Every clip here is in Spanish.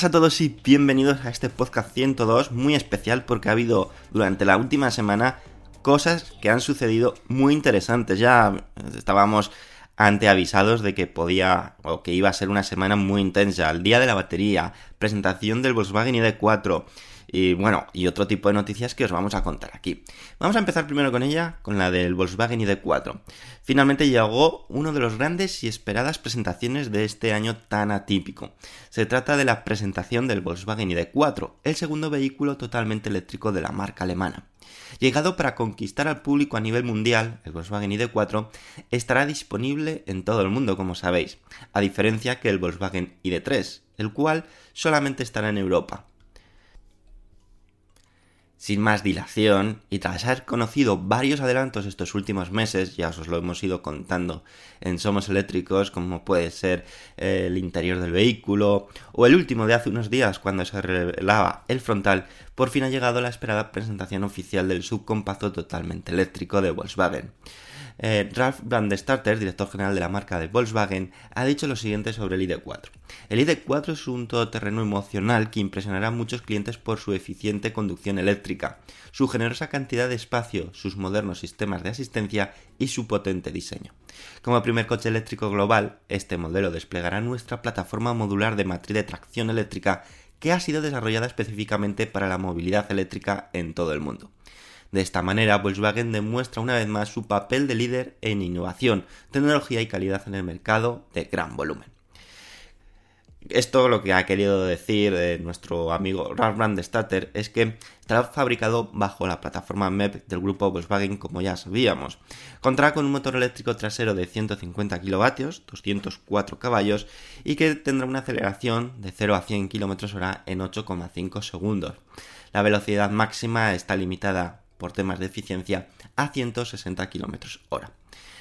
Buenas a todos y bienvenidos a este podcast 102 muy especial porque ha habido durante la última semana cosas que han sucedido muy interesantes. Ya estábamos anteavisados de que podía o que iba a ser una semana muy intensa. El día de la batería, presentación del Volkswagen ID4 y bueno, y otro tipo de noticias que os vamos a contar aquí. Vamos a empezar primero con ella, con la del Volkswagen ID4. Finalmente llegó uno de los grandes y esperadas presentaciones de este año tan atípico. Se trata de la presentación del Volkswagen ID4, el segundo vehículo totalmente eléctrico de la marca alemana. Llegado para conquistar al público a nivel mundial, el Volkswagen ID4 estará disponible en todo el mundo, como sabéis, a diferencia que el Volkswagen ID3, el cual solamente estará en Europa. Sin más dilación, y tras haber conocido varios adelantos estos últimos meses, ya os lo hemos ido contando en Somos Eléctricos, como puede ser el interior del vehículo, o el último de hace unos días cuando se revelaba el frontal, por fin ha llegado la esperada presentación oficial del subcompacto totalmente eléctrico de Volkswagen. Eh, Ralf Brandestarter, director general de la marca de Volkswagen, ha dicho lo siguiente sobre el ID4. El ID4 es un todoterreno emocional que impresionará a muchos clientes por su eficiente conducción eléctrica, su generosa cantidad de espacio, sus modernos sistemas de asistencia y su potente diseño. Como primer coche eléctrico global, este modelo desplegará nuestra plataforma modular de matriz de tracción eléctrica que ha sido desarrollada específicamente para la movilidad eléctrica en todo el mundo. De esta manera, Volkswagen demuestra una vez más su papel de líder en innovación, tecnología y calidad en el mercado de gran volumen. Esto lo que ha querido decir eh, nuestro amigo Ralf Brandestatter es que estará fabricado bajo la plataforma MEP del grupo Volkswagen como ya sabíamos. Contará con un motor eléctrico trasero de 150 kilovatios, 204 caballos y que tendrá una aceleración de 0 a 100 km hora en 8,5 segundos. La velocidad máxima está limitada por temas de eficiencia a 160 km hora.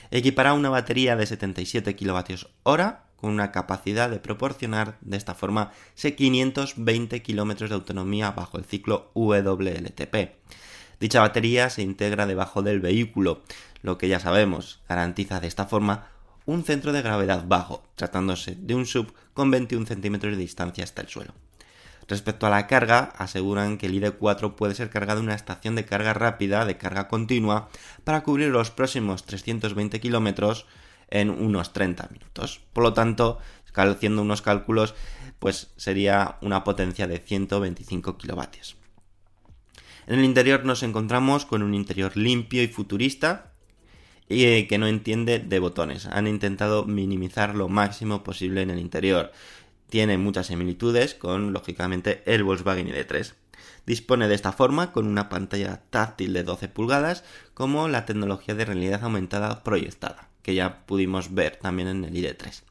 Equipará una batería de 77 kWh con una capacidad de proporcionar de esta forma 520 km de autonomía bajo el ciclo WLTP. Dicha batería se integra debajo del vehículo, lo que ya sabemos garantiza de esta forma un centro de gravedad bajo, tratándose de un sub con 21 centímetros de distancia hasta el suelo. Respecto a la carga, aseguran que el ID4 puede ser cargado en una estación de carga rápida de carga continua para cubrir los próximos 320 kilómetros en unos 30 minutos. Por lo tanto, haciendo unos cálculos, pues sería una potencia de 125 kilovatios. En el interior nos encontramos con un interior limpio y futurista y eh, que no entiende de botones. Han intentado minimizar lo máximo posible en el interior. Tiene muchas similitudes con, lógicamente, el Volkswagen ID3. Dispone de esta forma con una pantalla táctil de 12 pulgadas como la tecnología de realidad aumentada proyectada, que ya pudimos ver también en el ID3.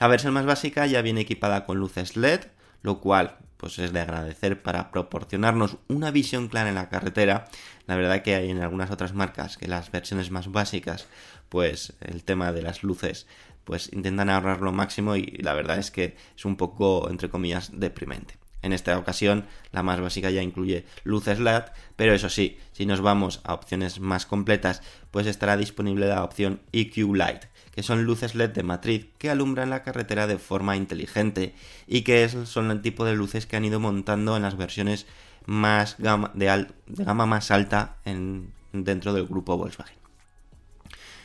La versión más básica ya viene equipada con luces LED, lo cual pues es de agradecer para proporcionarnos una visión clara en la carretera. La verdad que hay en algunas otras marcas que las versiones más básicas, pues el tema de las luces, pues intentan ahorrar lo máximo y la verdad es que es un poco, entre comillas, deprimente. En esta ocasión, la más básica ya incluye luces LED, pero eso sí, si nos vamos a opciones más completas, pues estará disponible la opción EQ Light, que son luces LED de matriz que alumbran la carretera de forma inteligente y que son el tipo de luces que han ido montando en las versiones más gama, de, gama más alta en, dentro del grupo Volkswagen.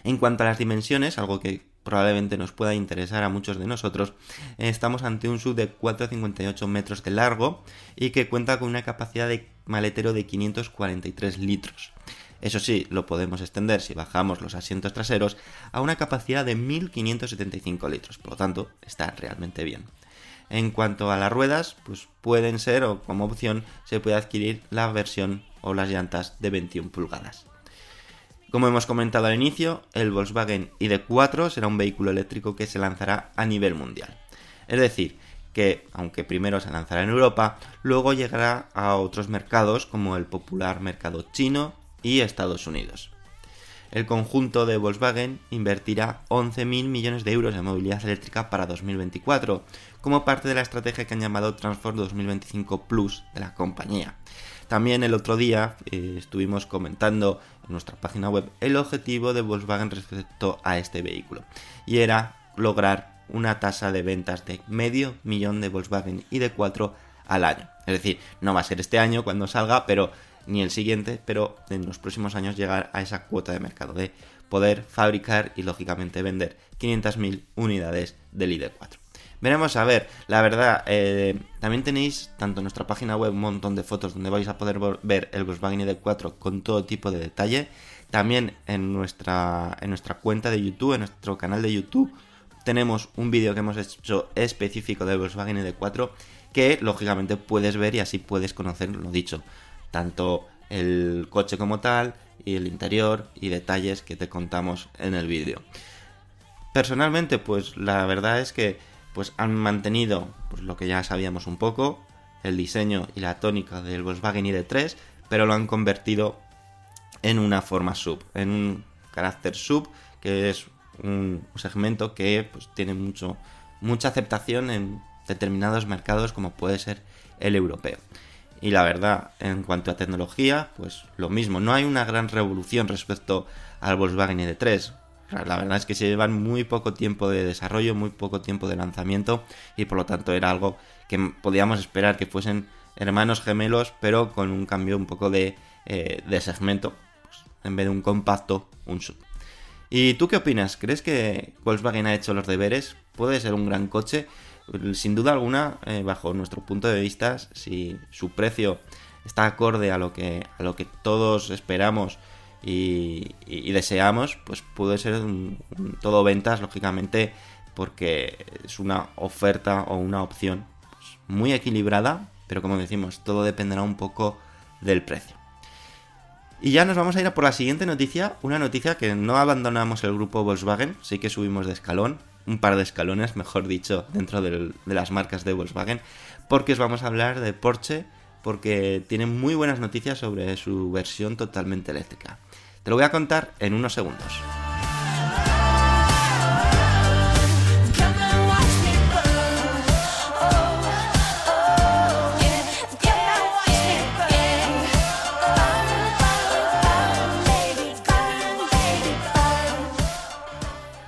En cuanto a las dimensiones, algo que probablemente nos pueda interesar a muchos de nosotros, estamos ante un sub de 4,58 metros de largo y que cuenta con una capacidad de maletero de 543 litros. Eso sí, lo podemos extender si bajamos los asientos traseros a una capacidad de 1575 litros, por lo tanto está realmente bien. En cuanto a las ruedas, pues pueden ser o como opción se puede adquirir la versión o las llantas de 21 pulgadas. Como hemos comentado al inicio, el Volkswagen ID4 será un vehículo eléctrico que se lanzará a nivel mundial. Es decir, que aunque primero se lanzará en Europa, luego llegará a otros mercados como el popular mercado chino y Estados Unidos. El conjunto de Volkswagen invertirá 11.000 millones de euros en movilidad eléctrica para 2024, como parte de la estrategia que han llamado Transform 2025 Plus de la compañía. También el otro día eh, estuvimos comentando en nuestra página web el objetivo de Volkswagen respecto a este vehículo y era lograr una tasa de ventas de medio millón de Volkswagen ID4 al año. Es decir, no va a ser este año cuando salga, pero ni el siguiente, pero en los próximos años llegar a esa cuota de mercado de poder fabricar y lógicamente vender 500.000 unidades del ID4. Veremos a ver, la verdad, eh, también tenéis tanto en nuestra página web un montón de fotos donde vais a poder ver el Volkswagen ID4 con todo tipo de detalle. También en nuestra, en nuestra cuenta de YouTube, en nuestro canal de YouTube, tenemos un vídeo que hemos hecho específico del Volkswagen ID4 que lógicamente puedes ver y así puedes conocer lo dicho, tanto el coche como tal y el interior y detalles que te contamos en el vídeo. Personalmente, pues la verdad es que pues han mantenido pues, lo que ya sabíamos un poco, el diseño y la tónica del Volkswagen ID3, pero lo han convertido en una forma sub, en un carácter sub, que es un segmento que pues, tiene mucho, mucha aceptación en determinados mercados como puede ser el europeo. Y la verdad, en cuanto a tecnología, pues lo mismo, no hay una gran revolución respecto al Volkswagen ID3. La verdad es que se llevan muy poco tiempo de desarrollo, muy poco tiempo de lanzamiento y por lo tanto era algo que podíamos esperar que fuesen hermanos gemelos pero con un cambio un poco de, eh, segmento. Pues, en vez de un compacto, un sub. ¿Y tú qué opinas? ¿Crees que Volkswagen ha hecho los deberes? ¿Puede ser un gran coche? Sin duda alguna, eh, bajo nuestro punto de vista, si su precio está acorde a lo que, a lo que todos esperamos y, deseamos, pues puede ser todo ventas, lógicamente, porque es una oferta o una opción pues, muy equilibrada, pero como decimos, todo dependerá un poco del precio. Y ya nos vamos a ir a por la siguiente noticia, una noticia que no abandonamos el grupo Volkswagen, sí que subimos de escalón, un par de escalones, mejor dicho, dentro de las marcas de Volkswagen, porque os vamos a hablar de Porsche, porque tienen muy buenas noticias sobre su versión totalmente eléctrica. Te lo voy a contar en unos segundos.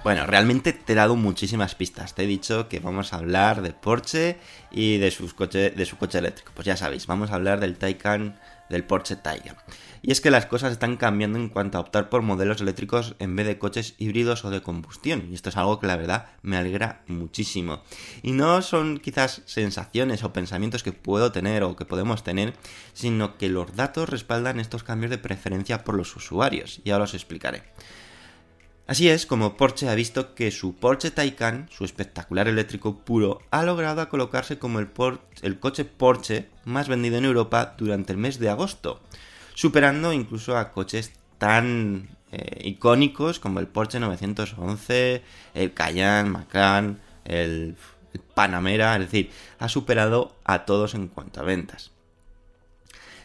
Bueno, realmente te he dado muchísimas pistas. Te he dicho que vamos a hablar de Porsche y de, sus de su coche eléctrico. Pues ya sabéis, vamos a hablar del Taycan, del Porsche Taycan. Y es que las cosas están cambiando en cuanto a optar por modelos eléctricos en vez de coches híbridos o de combustión. Y esto es algo que la verdad me alegra muchísimo. Y no son quizás sensaciones o pensamientos que puedo tener o que podemos tener, sino que los datos respaldan estos cambios de preferencia por los usuarios. Y ahora os explicaré. Así es como Porsche ha visto que su Porsche Taycan, su espectacular eléctrico puro, ha logrado colocarse como el, coche Porsche más vendido en Europa durante el mes de agosto, superando incluso a coches tan eh, icónicos como el Porsche 911, el Cayenne, Macan, el, el Panamera, es decir, ha superado a todos en cuanto a ventas.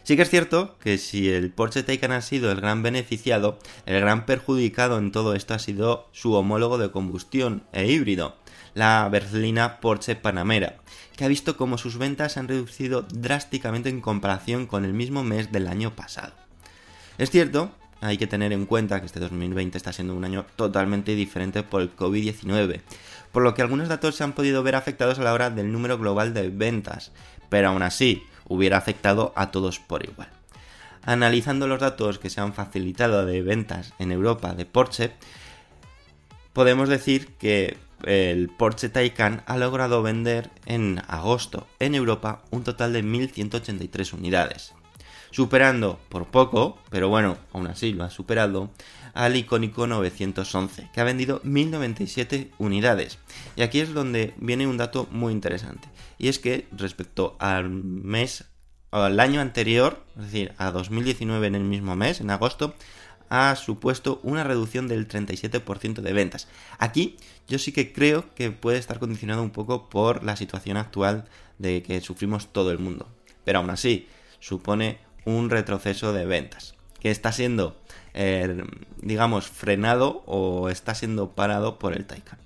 Sí que es cierto que si el Porsche Taycan ha sido el gran beneficiado, el gran perjudicado en todo esto ha sido su homólogo de combustión e híbrido, la berlina Porsche Panamera, que ha visto cómo sus ventas se han reducido drásticamente en comparación con el mismo mes del año pasado. Es cierto, hay que tener en cuenta que este 2020 está siendo un año totalmente diferente por el COVID-19, por lo que algunos datos se han podido ver afectados a la hora del número global de ventas, pero aún así hubiera afectado a todos por igual. Analizando los datos que se han facilitado de ventas en Europa de Porsche, podemos decir que el Porsche Taycan ha logrado vender en agosto en Europa un total de 1.183 unidades, superando por poco, pero bueno, aún así lo ha superado, al icónico 911, que ha vendido 1097 unidades. Y aquí es donde viene un dato muy interesante, y es que respecto al mes, al año anterior, es decir, a 2019 en el mismo mes, en agosto, ha supuesto una reducción del 37% de ventas. Aquí yo sí que creo que puede estar condicionado un poco por la situación actual de que sufrimos todo el mundo. Pero aún así, supone un retroceso de ventas que está siendo, eh, digamos, frenado o está siendo parado por el Taycan.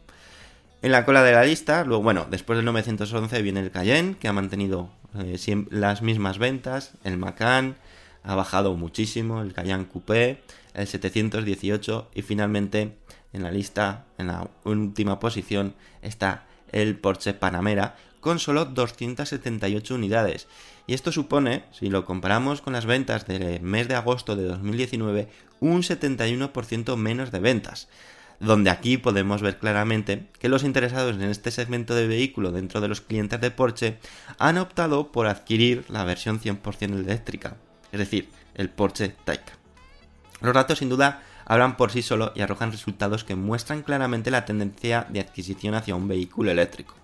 En la cola de la lista, luego, bueno, después del 911 viene el Cayenne, que ha mantenido eh, las mismas ventas, el Macan ha bajado muchísimo, el Cayenne Coupé, el 718 y finalmente en la lista, en la última posición, está el Porsche Panamera con solo 278 unidades. Y esto supone, si lo comparamos con las ventas del mes de agosto de 2019, un 71% menos de ventas. Donde aquí podemos ver claramente que los interesados en este segmento de vehículo dentro de los clientes de Porsche han optado por adquirir la versión 100% eléctrica, es decir, el Porsche Taycan. Los datos sin duda hablan por sí solo y arrojan resultados que muestran claramente la tendencia de adquisición hacia un vehículo eléctrico.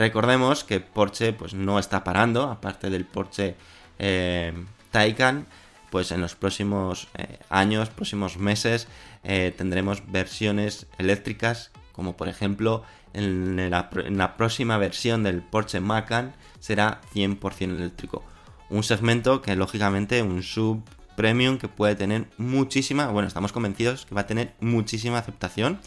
Recordemos que Porsche pues no está parando, aparte del Porsche eh, Taycan, pues en los próximos eh, años, próximos meses, eh, tendremos versiones eléctricas, como por ejemplo en la, próxima versión del Porsche Macan será 100% eléctrico. Un segmento que lógicamente un sub premium que puede tener muchísima, bueno, estamos convencidos que va a tener muchísima aceptación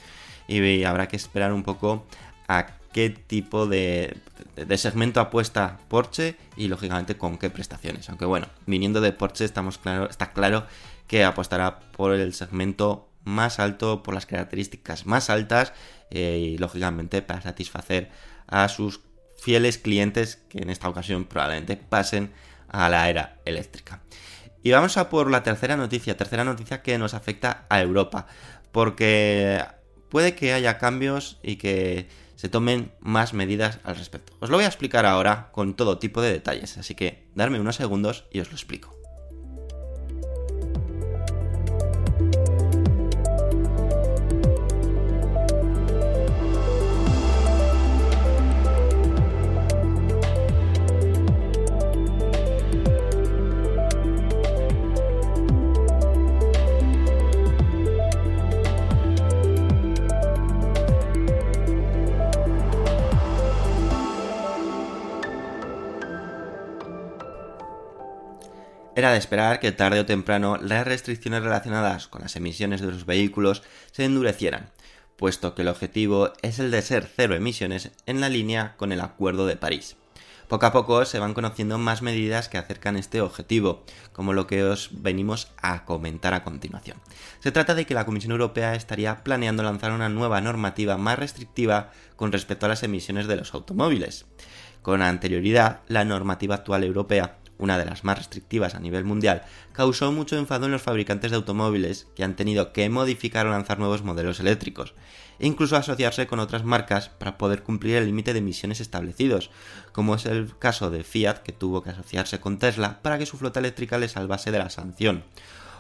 y habrá que esperar un poco a qué tipo de, de, segmento apuesta Porsche y lógicamente con qué prestaciones. Aunque bueno, viniendo de Porsche estamos claro, está claro que apostará por el segmento más alto, por las características más altas eh, y lógicamente para satisfacer a sus fieles clientes que en esta ocasión probablemente pasen a la era eléctrica. Y vamos a por la tercera noticia, tercera noticia que nos afecta a Europa, porque puede que haya cambios y que se tomen más medidas al respecto. Os lo voy a explicar ahora con todo tipo de detalles, así que darme unos segundos y os lo explico. De esperar que tarde o temprano las restricciones relacionadas con las emisiones de los vehículos se endurecieran, puesto que el objetivo es el de ser cero emisiones en la línea con el Acuerdo de París. Poco a poco se van conociendo más medidas que acercan este objetivo, como lo que os venimos a comentar a continuación. Se trata de que la Comisión Europea estaría planeando lanzar una nueva normativa más restrictiva con respecto a las emisiones de los automóviles. Con anterioridad, la normativa actual europea una de las más restrictivas a nivel mundial, causó mucho enfado en los fabricantes de automóviles que han tenido que modificar o lanzar nuevos modelos eléctricos, e incluso asociarse con otras marcas para poder cumplir el límite de emisiones establecidos, como es el caso de Fiat que tuvo que asociarse con Tesla para que su flota eléctrica le salvase de la sanción,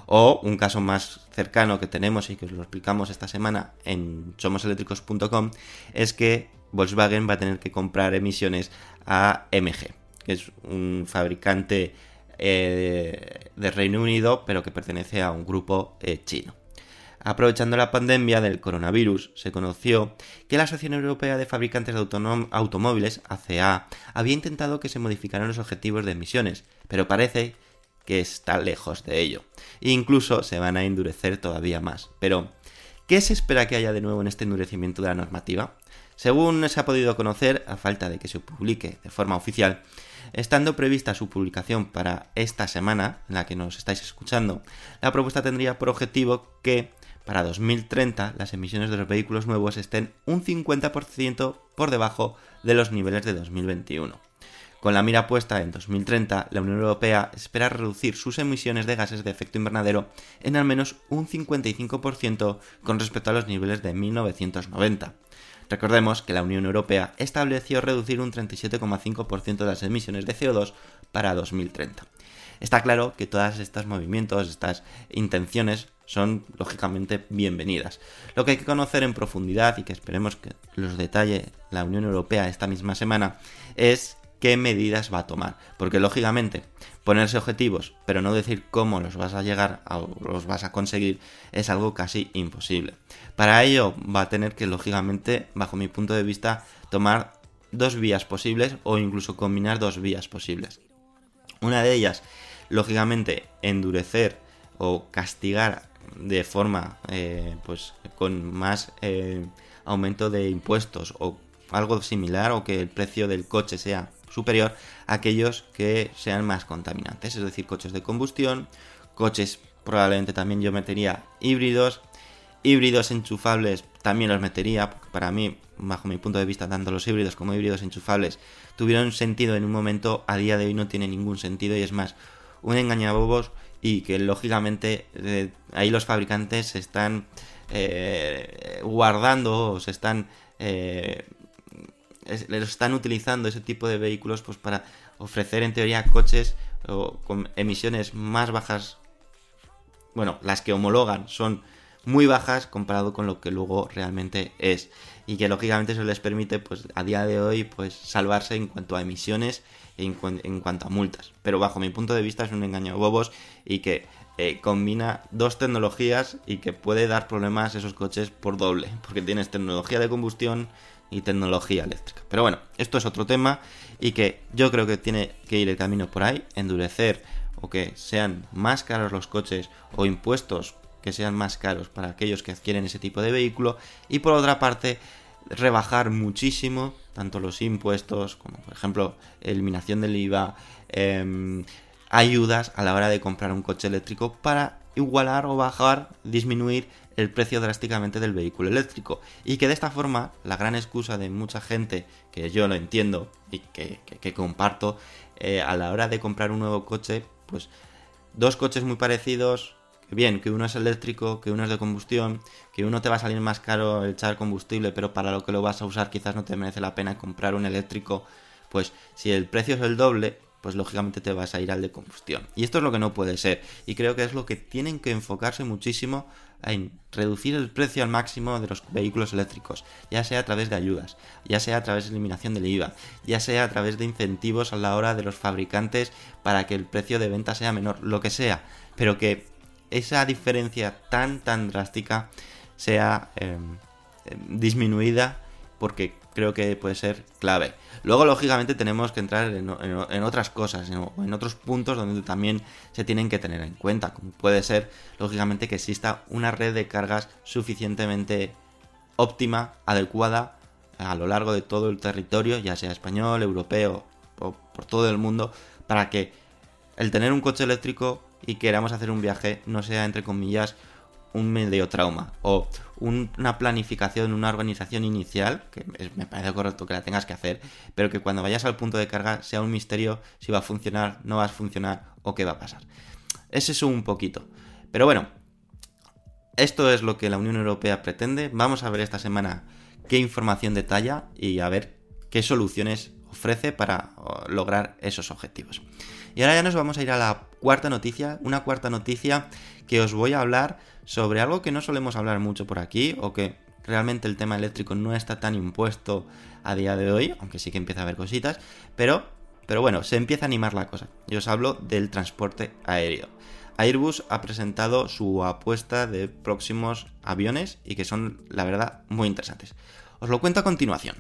O un caso más cercano que tenemos y que os lo explicamos esta semana en somoseléctricos.com es que Volkswagen va a tener que comprar emisiones a MG, que es un fabricante eh, de Reino Unido, pero que pertenece a un grupo eh, chino. Aprovechando la pandemia del coronavirus, se conoció que la Asociación Europea de Fabricantes de Automóviles, ACA, había intentado que se modificaran los objetivos de emisiones, pero parece que está lejos de ello. Incluso se van a endurecer todavía más. Pero, ¿qué se espera que haya de nuevo en este endurecimiento de la normativa? Según se ha podido conocer, a falta de que se publique de forma oficial, estando prevista su publicación para esta semana, en la que nos estáis escuchando, la propuesta tendría por objetivo que para 2030 las emisiones de los vehículos nuevos estén un 50% por debajo de los niveles de 2021. Con la mira puesta en 2030, la Unión Europea espera reducir sus emisiones de gases de efecto invernadero en al menos un 55% con respecto a los niveles de 1990. Recordemos que la Unión Europea estableció reducir un 37,5% de las emisiones de CO2 para 2030. Está claro que todos estos movimientos, estas intenciones son lógicamente bienvenidas. Lo que hay que conocer en profundidad y que esperemos que los detalle la Unión Europea esta misma semana es qué medidas va a tomar. Porque lógicamente ponerse objetivos pero no decir cómo los vas a llegar o los vas a conseguir es algo casi imposible. Para ello va a tener que lógicamente, bajo mi punto de vista, tomar dos vías posibles o incluso combinar dos vías posibles. Una de ellas, lógicamente, endurecer o castigar de forma eh, pues con más eh, aumento de impuestos o algo similar o que el precio del coche sea superior a aquellos que sean más contaminantes, es decir, coches de combustión, coches probablemente también yo metería híbridos, híbridos enchufables también los metería, para mí, bajo mi punto de vista, tanto los híbridos como híbridos enchufables tuvieron sentido en un momento, a día de hoy no tiene ningún sentido y es más, un engañabobos y que lógicamente eh, ahí los fabricantes se están eh, guardando o se están eh, están utilizando ese tipo de vehículos pues para ofrecer en teoría coches con emisiones más bajas. Bueno las que homologan son muy bajas comparado con lo que luego realmente es. Y que lógicamente eso les permite pues a día de hoy pues salvarse en cuanto a emisiones en, en cuanto a multas. Pero bajo mi punto de vista es un engaño bobos y que eh, combina dos tecnologías y que puede dar problemas esos coches por doble, porque tienes tecnología de combustión y tecnología eléctrica. Pero bueno, esto es otro tema y que yo creo que tiene que ir el camino por ahí, endurecer o que sean más caros los coches o impuestos que sean más caros para aquellos que adquieren ese tipo de vehículo y por otra parte rebajar muchísimo tanto los impuestos como por ejemplo eliminación del IVA, em, ayudas a la hora de comprar un coche eléctrico para igualar o bajar, disminuir el precio drásticamente del vehículo eléctrico. Y que de esta forma la gran excusa de mucha gente, que yo lo entiendo y que, comparto, eh, a la hora de comprar un nuevo coche, pues dos coches muy parecidos, bien, que uno es eléctrico, que uno es de combustión, que uno te va a salir más caro echar combustible, pero para lo que lo vas a usar quizás no te merece la pena comprar un eléctrico, pues si el precio es el doble, pues lógicamente te vas a ir al de combustión. Y esto es lo que no puede ser. Y creo que es lo que tienen que enfocarse muchísimo en reducir el precio al máximo de los vehículos eléctricos, ya sea a través de ayudas, ya sea a través de eliminación del IVA, ya sea a través de incentivos a la hora de los fabricantes para que el precio de venta sea menor, lo que sea, pero que esa diferencia tan tan drástica sea em, em, disminuida porque creo que puede ser clave. Luego, lógicamente, tenemos que entrar en, otras cosas, en, en, otros puntos donde también se tienen que tener en cuenta, como puede ser, lógicamente, que exista una red de cargas suficientemente óptima, adecuada a lo largo de todo el territorio, ya sea español, europeo o por todo el mundo, para que el tener un coche eléctrico y queramos hacer un viaje no sea, entre comillas, un medio trauma o una planificación, una organización inicial, que me parece correcto que la tengas que hacer, pero que cuando vayas al punto de carga sea un misterio si va a funcionar, no va a funcionar o qué va a pasar. Es un poquito. Pero bueno, esto es lo que la Unión Europea pretende. Vamos a ver esta semana qué información detalla y a ver qué soluciones ofrece para lograr esos objetivos. Y ahora ya nos vamos a ir a la cuarta noticia, una cuarta noticia que os voy a hablar sobre algo que no solemos hablar mucho por aquí o que realmente el tema eléctrico no está tan impuesto a día de hoy, aunque sí que empieza a haber cositas, pero, pero bueno, se empieza a animar la cosa. Yo os hablo del transporte aéreo. Airbus ha presentado su apuesta de próximos aviones y que son, la verdad, muy interesantes. Os lo cuento a continuación.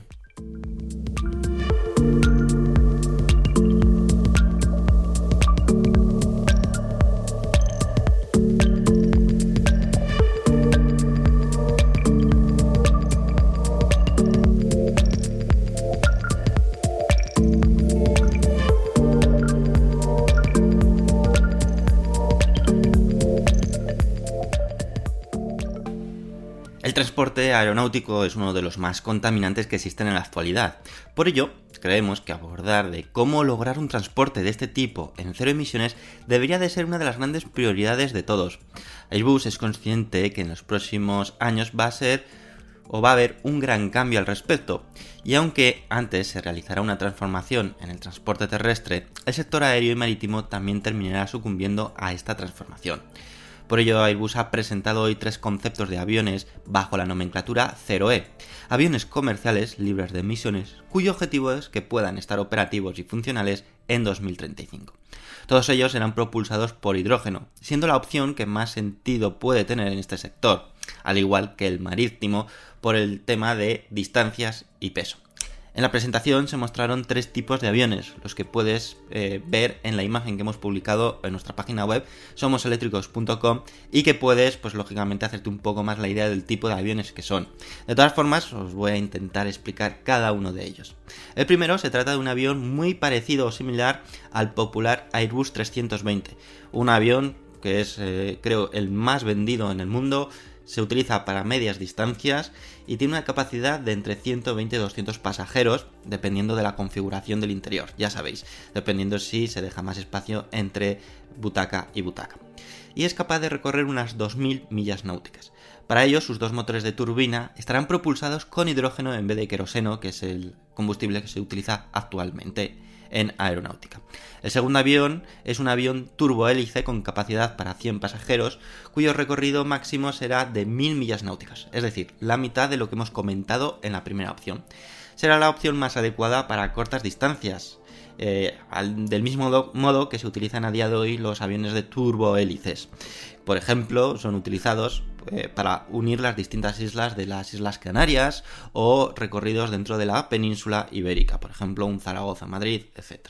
Transporte aeronáutico es uno de los más contaminantes que existen en la actualidad. Por ello, creemos que abordar de cómo lograr un transporte de este tipo en cero emisiones debería de ser una de las grandes prioridades de todos. Airbus es consciente que en los próximos años va a ser o va a haber un gran cambio al respecto. Y aunque antes se realizará una transformación en el transporte terrestre, el sector aéreo y marítimo también terminará sucumbiendo a esta transformación. Por ello, Airbus ha presentado hoy tres conceptos de aviones bajo la nomenclatura 0E, aviones comerciales libres de emisiones, cuyo objetivo es que puedan estar operativos y funcionales en 2035. Todos ellos serán propulsados por hidrógeno, siendo la opción que más sentido puede tener en este sector, al igual que el marítimo por el tema de distancias y peso. En la presentación se mostraron tres tipos de aviones, los que puedes eh, ver en la imagen que hemos publicado en nuestra página web somoseléctricos.com y que puedes, pues lógicamente, hacerte un poco más la idea del tipo de aviones que son. De todas formas, os voy a intentar explicar cada uno de ellos. El primero se trata de un avión muy parecido o similar al popular Airbus 320, un avión que es, eh, creo, el más vendido en el mundo se utiliza para medias distancias y tiene una capacidad de entre 120 y 200 pasajeros, dependiendo de la configuración del interior, ya sabéis, dependiendo si se deja más espacio entre butaca y butaca. Y es capaz de recorrer unas 2.000 millas náuticas. Para ello, sus dos motores de turbina estarán propulsados con hidrógeno en vez de queroseno, que es el combustible que se utiliza actualmente en aeronáutica. El segundo avión es un avión turbohélice con capacidad para 100 pasajeros, cuyo recorrido máximo será de 1000 millas náuticas, es decir, la mitad de lo que hemos comentado en la primera opción. Será la opción más adecuada para cortas distancias, eh, del mismo do- modo que se utilizan a día de hoy los aviones de turbohélices. Por ejemplo, son utilizados eh, para unir las distintas islas de las Islas Canarias o recorridos dentro de la península ibérica, por ejemplo, un Zaragoza-Madrid, etc.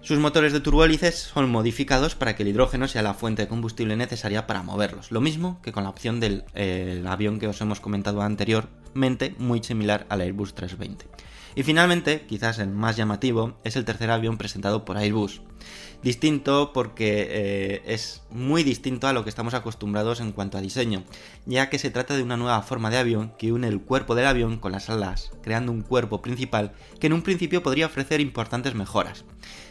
Sus motores de turbohélices son modificados para que el hidrógeno sea la fuente de combustible necesaria para moverlos, lo mismo que con la opción del eh, avión que os hemos comentado anteriormente, muy similar al Airbus 320. Y finalmente, quizás el más llamativo, es el tercer avión presentado por Airbus. Distinto porque eh, es muy distinto a lo que estamos acostumbrados en cuanto a diseño, ya que se trata de una nueva forma de avión que une el cuerpo del avión con las alas, creando un cuerpo principal que en un principio podría ofrecer importantes mejoras.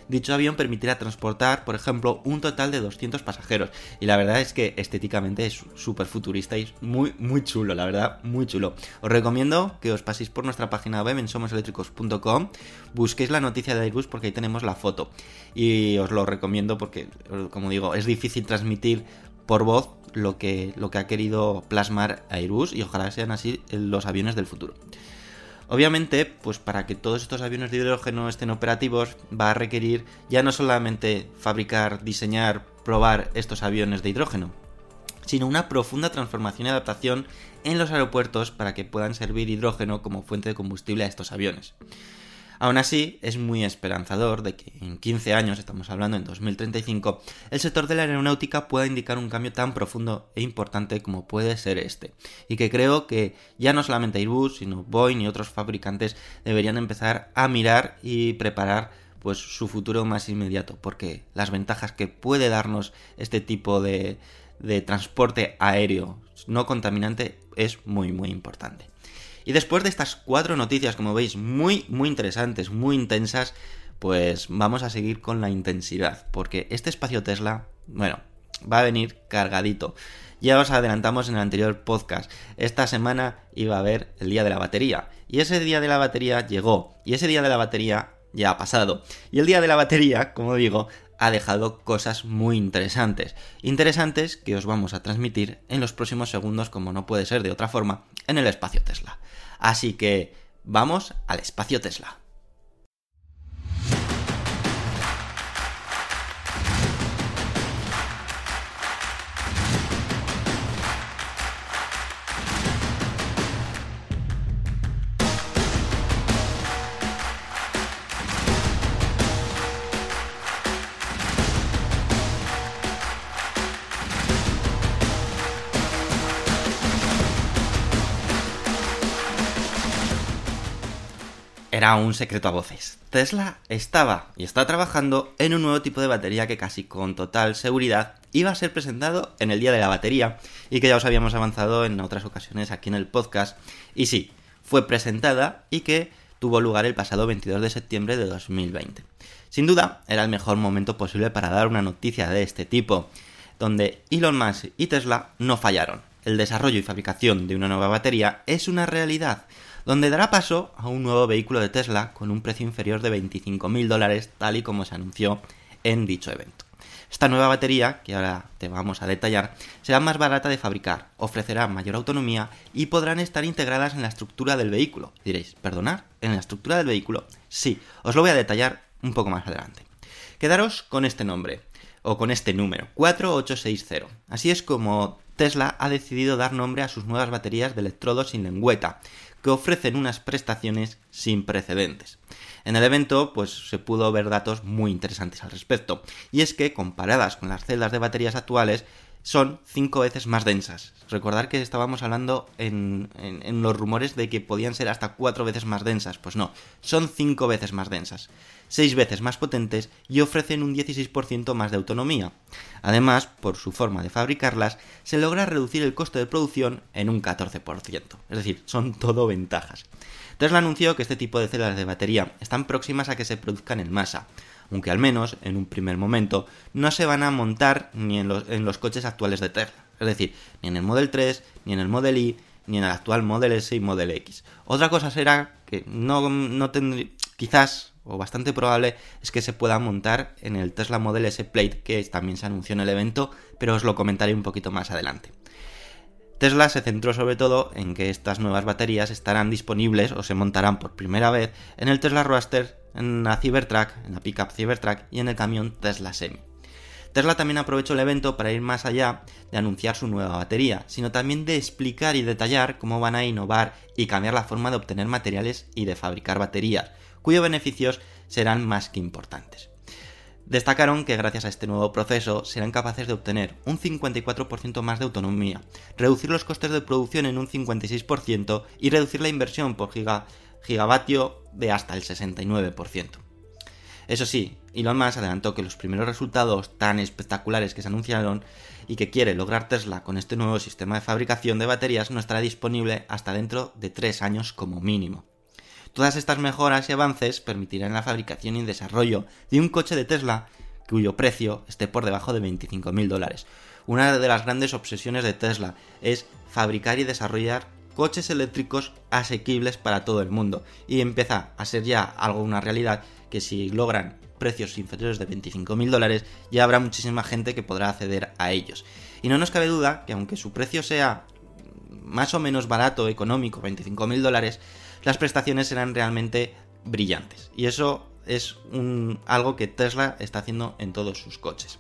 Dicho avión permitirá transportar, por ejemplo, un total de 200 pasajeros. Y la verdad es que estéticamente es súper futurista y es muy, muy chulo, la verdad, muy chulo. Os recomiendo que os paséis por nuestra página web en somoseléctricos.com, busquéis la noticia de Airbus porque ahí tenemos la foto. Y os lo recomiendo porque, como digo, es difícil transmitir por voz lo que, lo que ha querido plasmar Airbus y ojalá sean así los aviones del futuro. Obviamente, pues para que todos estos aviones de hidrógeno estén operativos, va a requerir ya no solamente fabricar, diseñar, probar estos aviones de hidrógeno, sino una profunda transformación y adaptación en los aeropuertos para que puedan servir hidrógeno como fuente de combustible a estos aviones. Aún así, es muy esperanzador de que en 15 años, estamos hablando en 2035, el sector de la aeronáutica pueda indicar un cambio tan profundo e importante como puede ser este. Y que creo que ya no solamente Airbus, sino Boeing y otros fabricantes deberían empezar a mirar y preparar pues su futuro más inmediato, porque las ventajas que puede darnos este tipo de, de transporte aéreo no contaminante es muy muy importante. Y después de estas cuatro noticias, como veis, muy, muy interesantes, muy intensas, pues vamos a seguir con la intensidad, porque este espacio Tesla, bueno, va a venir cargadito. Ya os adelantamos en el anterior podcast, esta semana iba a haber el día de la batería. Y ese día de la batería llegó. Y ese día de la batería ya ha pasado. Y el día de la batería, como digo, ha dejado cosas muy interesantes. Interesantes que os vamos a transmitir en los próximos segundos, como no puede ser de otra forma, en el espacio Tesla. Así que vamos al espacio Tesla. Era un secreto a voces. Tesla estaba y está trabajando en un nuevo tipo de batería que casi con total seguridad iba a ser presentado en el día de la batería y que ya os habíamos avanzado en otras ocasiones aquí en el podcast. Y sí, fue presentada y que tuvo lugar el pasado 22 de septiembre de 2020. Sin duda, era el mejor momento posible para dar una noticia de este tipo, donde Elon Musk y Tesla no fallaron. El desarrollo y fabricación de una nueva batería es una realidad donde dará paso a un nuevo vehículo de Tesla con un precio inferior de 25.000 dólares, tal y como se anunció en dicho evento. Esta nueva batería, que ahora te vamos a detallar, será más barata de fabricar, ofrecerá mayor autonomía y podrán estar integradas en la estructura del vehículo. Diréis, ¿perdonar? ¿En la estructura del vehículo? Sí, os lo voy a detallar un poco más adelante. Quedaros con este nombre, o con este número, 4860. Así es como Tesla ha decidido dar nombre a sus nuevas baterías de electrodos sin lengüeta, que ofrecen unas prestaciones sin precedentes. En el evento, pues se pudo ver datos muy interesantes al respecto, y es que comparadas con las celdas de baterías actuales, son cinco veces más densas. Recordar que estábamos hablando en, en, los rumores de que podían ser hasta cuatro veces más densas. Pues no, son cinco veces más densas, seis veces más potentes y ofrecen un 16% más de autonomía. Además, por su forma de fabricarlas, se logra reducir el coste de producción en un 14%. Es decir, son todo ventajas. Tesla anunció que este tipo de celdas de batería están próximas a que se produzcan en masa aunque al menos en un primer momento no se van a montar ni en los, en los coches actuales de Tesla, es decir, ni en el Model 3, ni en el Model Y, ni en el actual Model S y Model X. Otra cosa será que no, no tendría, quizás, o bastante probable, es que se pueda montar en el Tesla Model S Plate, que también se anunció en el evento, pero os lo comentaré un poquito más adelante. Tesla se centró sobre todo en que estas nuevas baterías estarán disponibles o se montarán por primera vez en el Tesla Roadster, en la Cybertruck, en la pickup Cybertruck y en el camión Tesla Semi. Tesla también aprovechó el evento para ir más allá de anunciar su nueva batería, sino también de explicar y detallar cómo van a innovar y cambiar la forma de obtener materiales y de fabricar baterías, cuyos beneficios serán más que importantes. Destacaron que gracias a este nuevo proceso serán capaces de obtener un 54% más de autonomía, reducir los costes de producción en un 56% y reducir la inversión por giga, gigavatio de hasta el 69%. Eso sí, Elon Musk adelantó que los primeros resultados tan espectaculares que se anunciaron y que quiere lograr Tesla con este nuevo sistema de fabricación de baterías no estará disponible hasta dentro de 3 años como mínimo. Todas estas mejoras y avances permitirán la fabricación y desarrollo de un coche de Tesla cuyo precio esté por debajo de 25.000 dólares. Una de las grandes obsesiones de Tesla es fabricar y desarrollar coches eléctricos asequibles para todo el mundo y empieza a ser ya algo una realidad que si logran precios inferiores de 25.000 dólares ya habrá muchísima gente que podrá acceder a ellos. Y no nos cabe duda que aunque su precio sea más o menos barato, económico, 25.000 dólares, las prestaciones serán realmente brillantes. Y eso es algo que Tesla está haciendo en todos sus coches.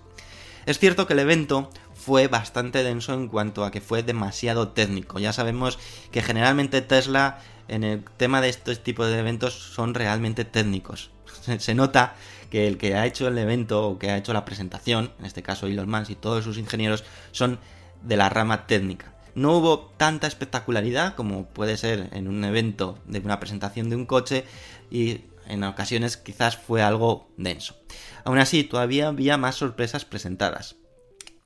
Es cierto que el evento fue bastante denso en cuanto a que fue demasiado técnico. Ya sabemos que generalmente Tesla en el tema de estos tipos de eventos son realmente técnicos. Se nota que el que ha hecho el evento o que ha hecho la presentación, en este caso Elon Musk y todos sus ingenieros, son de la rama técnica. No hubo tanta espectacularidad como puede ser en un evento de una presentación de un coche y en ocasiones quizás fue algo denso. Aún así, todavía había más sorpresas presentadas.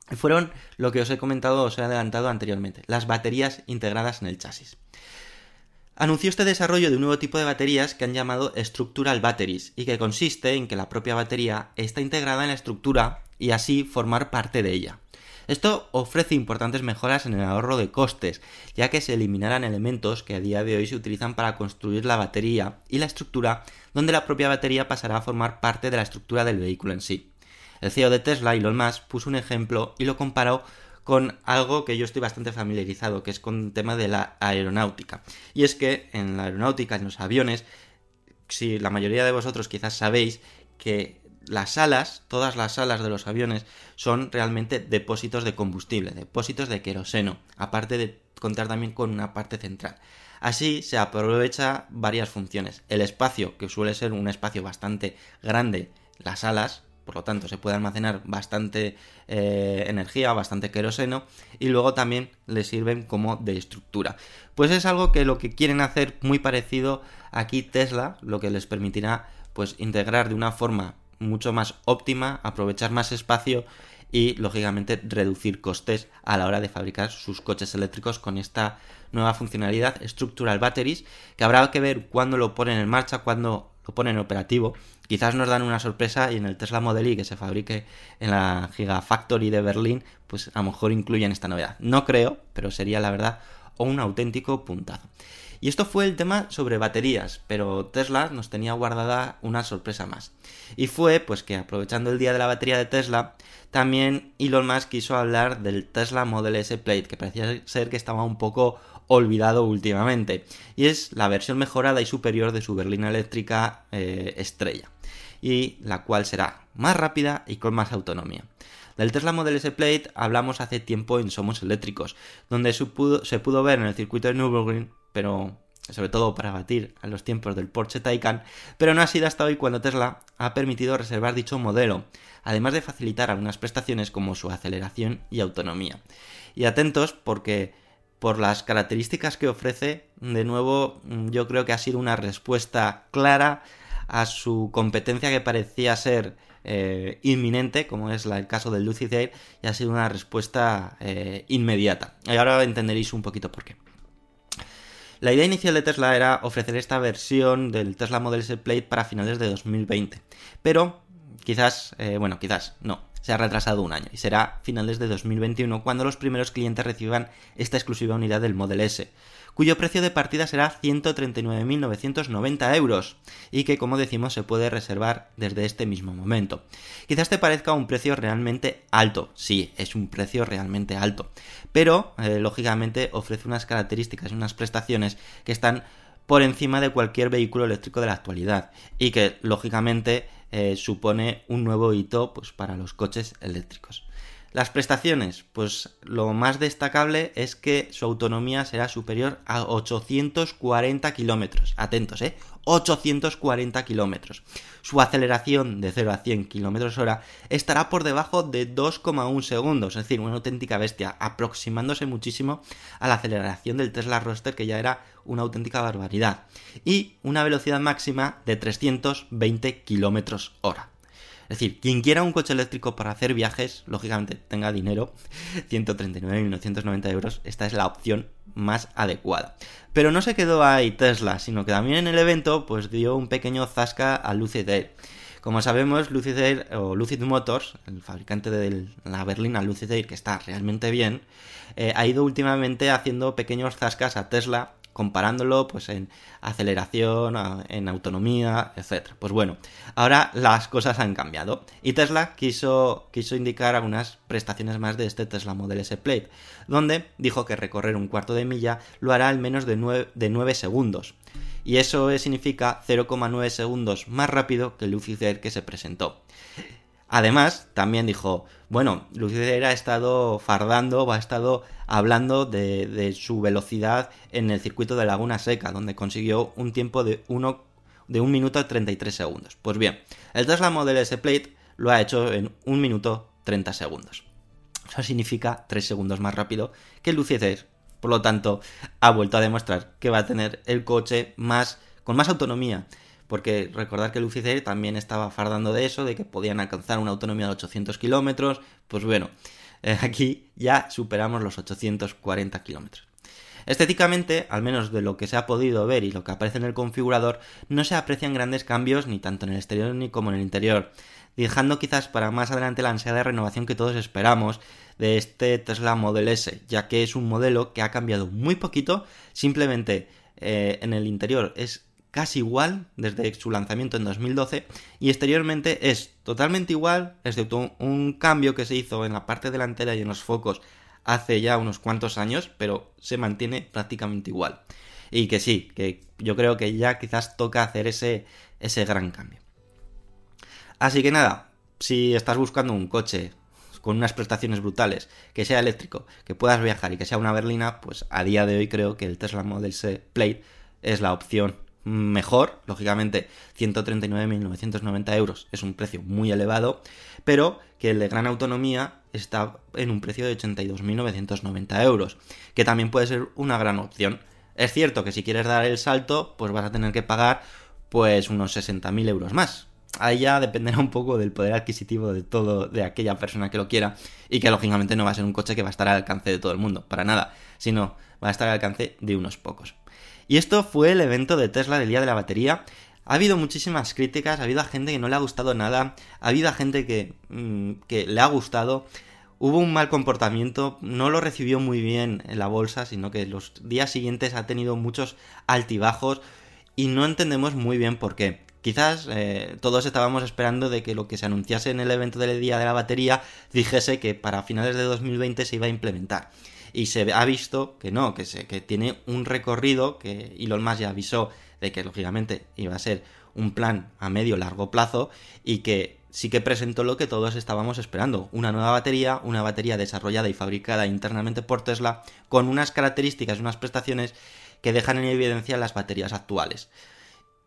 Fueron lo que os he comentado, os he adelantado anteriormente, las baterías integradas en el chasis. Anunció este desarrollo de un nuevo tipo de baterías que han llamado Structural Batteries y que consiste en que la propia batería está integrada en la estructura y así formar parte de ella. Esto ofrece importantes mejoras en el ahorro de costes, ya que se eliminarán elementos que a día de hoy se utilizan para construir la batería y la estructura, donde la propia batería pasará a formar parte de la estructura del vehículo en sí. El CEO de Tesla, Elon Musk, puso un ejemplo y lo comparó con algo que yo estoy bastante familiarizado, que es con el tema de la aeronáutica. Y es que en la aeronáutica, en los aviones, si la mayoría de vosotros quizás sabéis que las alas, todas las alas de los aviones, son realmente depósitos de combustible, depósitos de queroseno, aparte de contar también con una parte central. Así se aprovecha varias funciones. El espacio, que suele ser un espacio bastante grande, las alas, por lo tanto se puede almacenar bastante eh, energía, bastante queroseno y luego también le sirven como de estructura. Pues es algo que lo que quieren hacer muy parecido aquí Tesla, lo que les permitirá pues integrar de una forma mucho más óptima, aprovechar más espacio y lógicamente reducir costes a la hora de fabricar sus coches eléctricos con esta nueva funcionalidad Structural Batteries que habrá que ver cuándo lo ponen en marcha, cuándo lo ponen en operativo. Quizás nos dan una sorpresa y en el Tesla Model Y que se fabrique en la Gigafactory de Berlín, pues a lo mejor incluyen esta novedad. No creo, pero sería la verdad un auténtico puntazo. Y esto fue el tema sobre baterías, pero Tesla nos tenía guardada una sorpresa más. Y fue pues que aprovechando el día de la batería de Tesla, también Elon Musk quiso hablar del Tesla Model S Plate, que parecía ser que estaba un poco olvidado últimamente. Y es la versión mejorada y superior de su berlina eléctrica eh, estrella. Y la cual será más rápida y con más autonomía. Del Tesla Model S Plate hablamos hace tiempo en Somos Eléctricos, donde se pudo, ver en el circuito de Nürburgring pero sobre todo para batir a los tiempos del Porsche Taycan, pero no ha sido hasta hoy cuando Tesla ha permitido reservar dicho modelo, además de facilitar algunas prestaciones como su aceleración y autonomía. Y atentos porque por las características que ofrece, de nuevo yo creo que ha sido una respuesta clara a su competencia que parecía ser eh, inminente, como es el caso del Lucid Air, y ha sido una respuesta eh, inmediata. Y ahora entenderéis un poquito por qué. La idea inicial de Tesla era ofrecer esta versión del Tesla Model S Plate para finales de 2020, pero quizás, eh, bueno, quizás no, se ha retrasado un año y será finales de 2021 cuando los primeros clientes reciban esta exclusiva unidad del Model S cuyo precio de partida será 139.990 euros y que como decimos se puede reservar desde este mismo momento. Quizás te parezca un precio realmente alto, sí, es un precio realmente alto, pero eh, lógicamente ofrece unas características y unas prestaciones que están por encima de cualquier vehículo eléctrico de la actualidad y que lógicamente eh, supone un nuevo hito pues, para los coches eléctricos. Las prestaciones, pues lo más destacable es que su autonomía será superior a 840 kilómetros. Atentos, ¿eh? 840 kilómetros. Su aceleración de 0 a 100 kilómetros hora estará por debajo de 2,1 segundos, es decir, una auténtica bestia, aproximándose muchísimo a la aceleración del Tesla Roadster, que ya era una auténtica barbaridad. Y una velocidad máxima de 320 kilómetros hora. Es decir, quien quiera un coche eléctrico para hacer viajes, lógicamente tenga dinero, 139.990 euros, esta es la opción más adecuada. Pero no se quedó ahí Tesla, sino que también en el evento pues dio un pequeño zasca a Lucid Air. Como sabemos, Lucid Air o Lucid Motors, el fabricante de la berlina Lucid Air, que está realmente bien, eh, ha ido últimamente haciendo pequeños zascas a Tesla comparándolo pues en aceleración, en autonomía, etc. Pues bueno, ahora las cosas han cambiado y Tesla quiso, quiso indicar algunas prestaciones más de este Tesla Model S Plate, donde dijo que recorrer un cuarto de milla lo hará al menos de 9, de 9 segundos. Y eso significa 0,9 segundos más rápido que el Lucid Air que se presentó. Además, también dijo, bueno, Lucifer ha estado fardando ha estado hablando de, su velocidad en el circuito de Laguna Seca, donde consiguió un tiempo de 1 de 1 minuto 33 segundos. Pues bien, el Tesla Model S Plate lo ha hecho en 1 minuto 30 segundos. Eso significa 3 segundos más rápido que Lucifer. Por lo tanto, ha vuelto a demostrar que va a tener el coche más con más autonomía porque recordar que Lucifer también estaba fardando de eso, de que podían alcanzar una autonomía de 800 kilómetros, pues bueno, eh, aquí ya superamos los 840 kilómetros. Estéticamente, al menos de lo que se ha podido ver y lo que aparece en el configurador, no se aprecian grandes cambios ni tanto en el exterior ni como en el interior. dejando quizás para más adelante la ansiedad de renovación que todos esperamos de este Tesla Model S, ya que es un modelo que ha cambiado muy poquito, simplemente eh, en el interior es casi igual desde su lanzamiento en 2012 y exteriormente es totalmente igual, excepto un cambio que se hizo en la parte delantera y en los focos hace ya unos cuantos años, pero se mantiene prácticamente igual. Y que sí, que yo creo que ya quizás toca hacer ese, ese gran cambio. Así que nada, si estás buscando un coche con unas prestaciones brutales, que sea eléctrico, que puedas viajar y que sea una berlina, pues a día de hoy creo que el Tesla Model S Plate es la opción mejor, lógicamente 139.990 euros es un precio muy elevado, pero que el de gran autonomía está en un precio de 82.990 euros, que también puede ser una gran opción. Es cierto que si quieres dar el salto, pues vas a tener que pagar pues unos 60.000 euros más. Ahí ya dependerá un poco del poder adquisitivo de todo, de aquella persona que lo quiera, y que lógicamente no va a ser un coche que va a estar al alcance de todo el mundo, para nada, sino va a estar al alcance de unos pocos. Y esto fue el evento de Tesla del día de la batería. Ha habido muchísimas críticas, ha habido gente que no le ha gustado nada, ha habido gente que, mm, que le ha gustado. Hubo un mal comportamiento, no lo recibió muy bien en la bolsa, sino que los días siguientes ha tenido muchos altibajos y no entendemos muy bien por qué. Quizás eh, todos estábamos esperando de que lo que se anunciase en el evento del día de la batería dijese que para finales de 2020 se iba a implementar y se ha visto que no, que, se, que tiene un recorrido que Elon Musk ya avisó de que lógicamente iba a ser un plan a medio largo plazo y que sí que presentó lo que todos estábamos esperando, una nueva batería, una batería desarrollada y fabricada internamente por Tesla con unas características y unas prestaciones que dejan en evidencia las baterías actuales.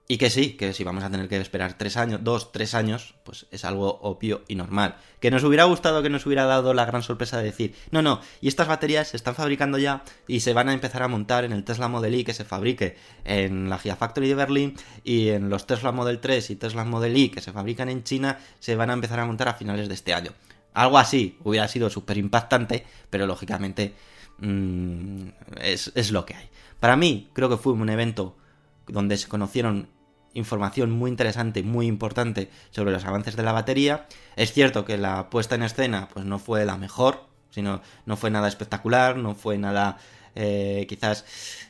Y que sí, que si vamos a tener que esperar tres años, dos, tres años, pues es algo obvio y normal. Que nos hubiera gustado que nos hubiera dado la gran sorpresa de decir, no, no, y estas baterías se están fabricando ya y se van a empezar a montar en el Tesla Model I que se fabrique en la Gigafactory de Berlín y en los Tesla Model 3 y Tesla Model I que se fabrican en China se van a empezar a montar a finales de este año. Algo así hubiera sido súper impactante, pero lógicamente mmm, es, es lo que hay. Para mí, creo que fue un evento donde se conocieron información muy interesante, muy importante sobre los avances de la batería. Es cierto que la puesta en escena pues no fue la mejor, sino no fue nada espectacular, no fue nada eh, quizás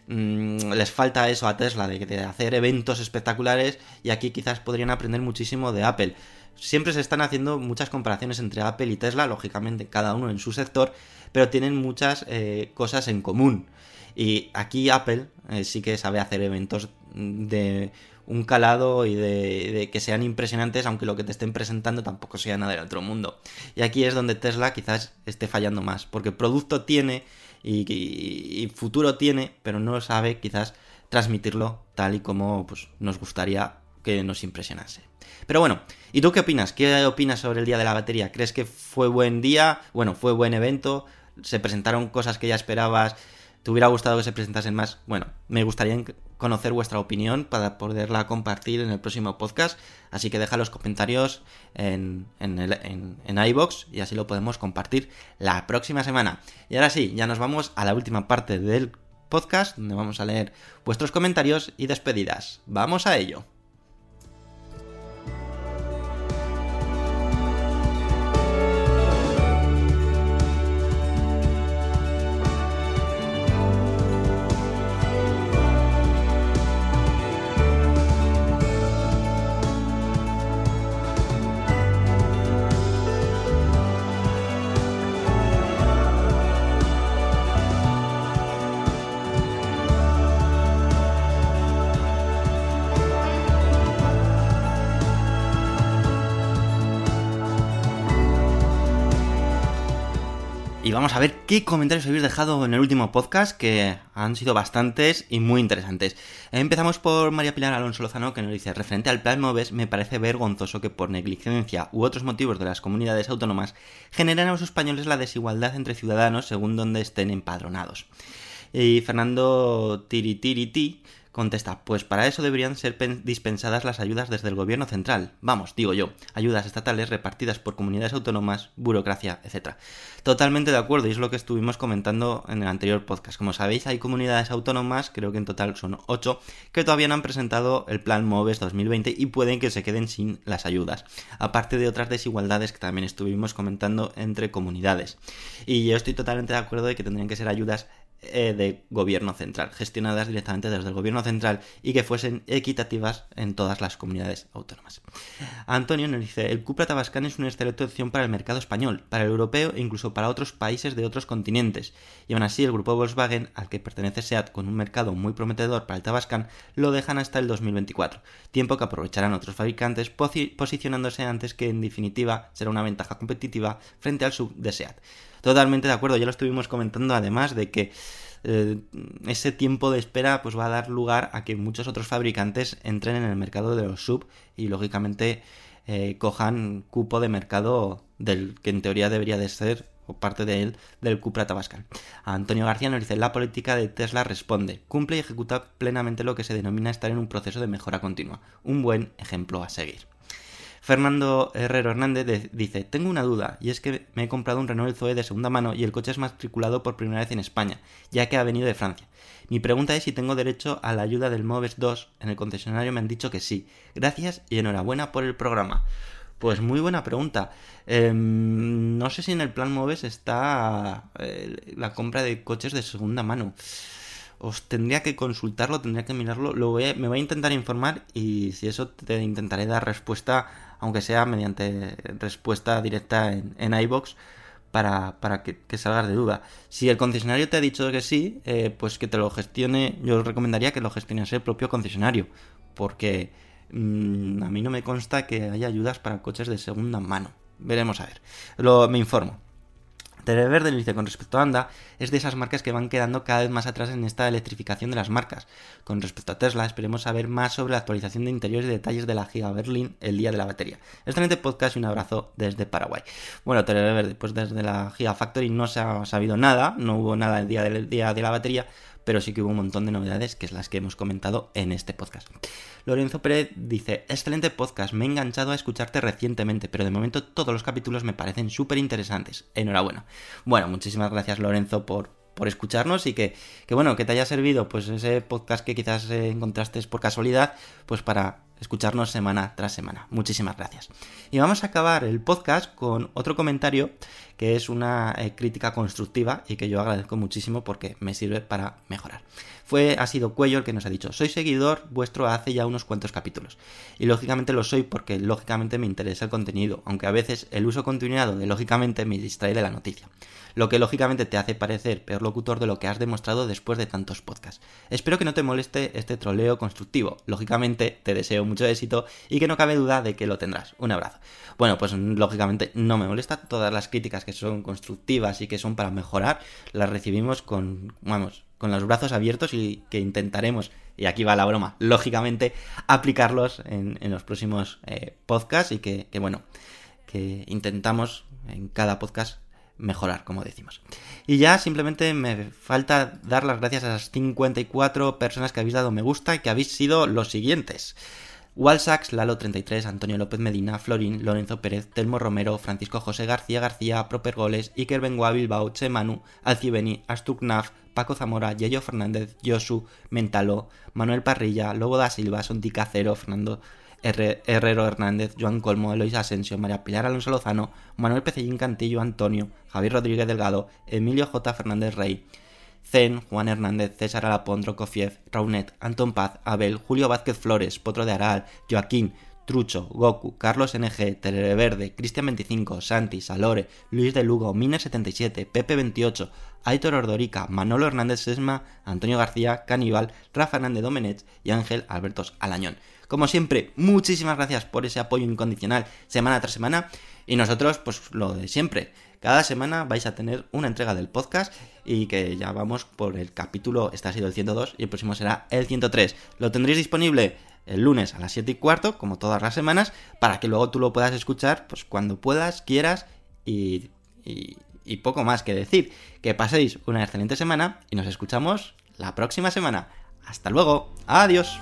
mmm, les falta eso a Tesla de, de, hacer eventos espectaculares y aquí quizás podrían aprender muchísimo de Apple. Siempre se están haciendo muchas comparaciones entre Apple y Tesla, lógicamente cada uno en su sector, pero tienen muchas eh, cosas en común. Y aquí Apple eh, sí que sabe hacer eventos de un calado y de, de, que sean impresionantes, aunque lo que te estén presentando tampoco sea nada del otro mundo. Y aquí es donde Tesla quizás esté fallando más, porque producto tiene y, futuro tiene, pero no sabe quizás transmitirlo tal y como pues, nos gustaría que nos impresionase. Pero bueno, ¿y tú qué opinas? ¿Qué opinas sobre el día de la batería? ¿Crees que fue buen día? Bueno, fue buen evento. ¿Se presentaron cosas que ya esperabas? ¿Te hubiera gustado que se presentasen más? Bueno, me gustaría conocer vuestra opinión para poderla compartir en el próximo podcast. Así que deja los comentarios en, en, en, en iBox y así lo podemos compartir la próxima semana. Y ahora sí, ya nos vamos a la última parte del podcast donde vamos a leer vuestros comentarios y despedidas. Vamos a ello. A ver qué comentarios habéis dejado en el último podcast, que han sido bastantes y muy interesantes. Empezamos por María Pilar Alonso Lozano, que nos dice, referente al plan MOVES, me parece vergonzoso que por negligencia u otros motivos de las comunidades autónomas generen a los españoles la desigualdad entre ciudadanos según donde estén empadronados. Y Fernando Tiritiriti Contesta, pues para eso deberían ser dispensadas las ayudas desde el gobierno central. Vamos, digo yo, ayudas estatales repartidas por comunidades autónomas, burocracia, etc. Totalmente de acuerdo, y es lo que estuvimos comentando en el anterior podcast. Como sabéis, hay comunidades autónomas, creo que en total son 8, que todavía no han presentado el plan MOVES 2020 y pueden que se queden sin las ayudas. Aparte de otras desigualdades que también estuvimos comentando entre comunidades. Y yo estoy totalmente de acuerdo de que tendrían que ser ayudas eh, de gobierno central, gestionadas directamente desde el gobierno central y que fuesen equitativas en todas las comunidades autónomas. Antonio nos dice, el Cupra Tabascan es una excelente opción para el mercado español, para el europeo e incluso para otros países de otros continentes. Y aún así el grupo Volkswagen, al que pertenece SEAT con un mercado muy prometedor para el Tabascan, lo dejan hasta el 2024, tiempo que aprovecharán otros fabricantes posicionándose antes que en definitiva será una ventaja competitiva frente al sub de SEAT. Totalmente de acuerdo, ya lo estuvimos comentando además de que eh, ese tiempo de espera pues va a dar lugar a que muchos otros fabricantes entren en el mercado de los sub y lógicamente eh, cojan cupo de mercado del que en teoría debería de ser o parte de él del Cupra Tabascan. Antonio García nos dice, la política de Tesla responde, cumple y ejecuta plenamente lo que se denomina estar en un proceso de mejora continua. Un buen ejemplo a seguir. Fernando Herrero Hernández dice, tengo una duda, y es que me he comprado un Renault Zoe de segunda mano y el coche es matriculado por primera vez en España, ya que ha venido de Francia. Mi pregunta es si tengo derecho a la ayuda del Moves 2. En el concesionario me han dicho que sí. Gracias y enhorabuena por el programa. Pues muy buena pregunta. Em, no sé si en el plan Moves está eh, la compra de coches de segunda mano os tendría que consultarlo, tendría que mirarlo, lo voy me voy a intentar informar y si eso te intentaré dar respuesta, aunque sea mediante respuesta directa en, en iBox para, para que, salgas de duda. Si el concesionario te ha dicho que sí, eh, pues que te lo gestione, yo recomendaría que lo gestionase el propio concesionario, porque mm, a mí no me consta que haya ayudas para coches de segunda mano. Veremos a ver. Lo, me informo. Televerde dice con respecto a Anda, es de esas marcas que van quedando cada vez más atrás en esta electrificación de las marcas. Con respecto a Tesla, esperemos saber más sobre la actualización de interiores y detalles de la Giga Berlin el día de la batería. Excelente podcast y un abrazo desde Paraguay. Bueno, Televerde, pues desde la Giga Factory no se ha sabido nada, no hubo nada el día del día de la batería, pero sí que hubo un montón de novedades que es las que hemos comentado en este podcast. Lorenzo Pérez dice, excelente podcast, me he enganchado a escucharte recientemente, pero de momento todos los capítulos me parecen súper interesantes. Enhorabuena. Bueno, muchísimas gracias Lorenzo por, por escucharnos y que, que, bueno, que te haya servido pues ese podcast que quizás eh, encontraste por casualidad, pues para escucharnos semana tras semana. Muchísimas gracias. Y vamos a acabar el podcast con otro comentario que es una eh, crítica constructiva y que yo agradezco muchísimo porque me sirve para mejorar. Fue, ha sido Cuello el que nos ha dicho, soy seguidor vuestro hace ya unos cuantos capítulos. Y lógicamente lo soy porque lógicamente me interesa el contenido, aunque a veces el uso continuado de lógicamente me distrae de la noticia lo que lógicamente te hace parecer peor locutor de lo que has demostrado después de tantos podcasts. Espero que no te moleste este troleo constructivo. Lógicamente te deseo mucho éxito y que no cabe duda de que lo tendrás. Un abrazo. Bueno, pues lógicamente no me molesta. Todas las críticas que son constructivas y que son para mejorar, las recibimos con, vamos, con los brazos abiertos y que intentaremos, y aquí va la broma, lógicamente aplicarlos en, los próximos eh, podcasts y que, que, bueno, que intentamos en cada podcast mejorar, como decimos. Y ya simplemente me falta dar las gracias a las 54 personas que habéis dado me gusta y que habéis sido los siguientes. Walsax, Lalo33, Antonio López Medina, Florín, Lorenzo Pérez, Telmo Romero, Francisco José García García, Proper Goles, Iker Bengoa Bilbao, Che Manu, Alcibeni, Astuknaf, Paco Zamora, Yello Fernández, Josu, Mentalo, Manuel Parrilla, Lobo da Silva, Sontica Cero, Fernando Herrero Hernández, Joan Colmo, Elois Asensio, María Pilar Alonso Lozano, Manuel Pecellín Cantillo, Antonio, Javier Rodríguez Delgado, Emilio J. Fernández Rey, Zen, Juan Hernández, César Alapondro, Kofiev, Raunet, Anton Paz, Abel, Julio Vázquez Flores, Potro de Aral, Joaquín, Trucho, Goku, Carlos NG, Televerde, Cristian 25, Santi, Salore, Luis de Lugo, Miner77, Pepe 28, Aitor Ordorica, Manolo Hernández Sesma, Antonio García, Caníbal, Rafa Hernández Domenech y Ángel Albertos Alañón. Como siempre, muchísimas gracias por ese apoyo incondicional semana tras semana. Y nosotros, pues lo de siempre. Cada semana vais a tener una entrega del podcast y que ya vamos por el capítulo, este ha sido el 102 y el próximo será el 103. Lo tendréis disponible el lunes a las 7 y cuarto, como todas las semanas, para que luego tú lo puedas escuchar pues cuando puedas, quieras y, y poco más que decir. Que paséis una excelente semana y nos escuchamos la próxima semana. Hasta luego. Adiós.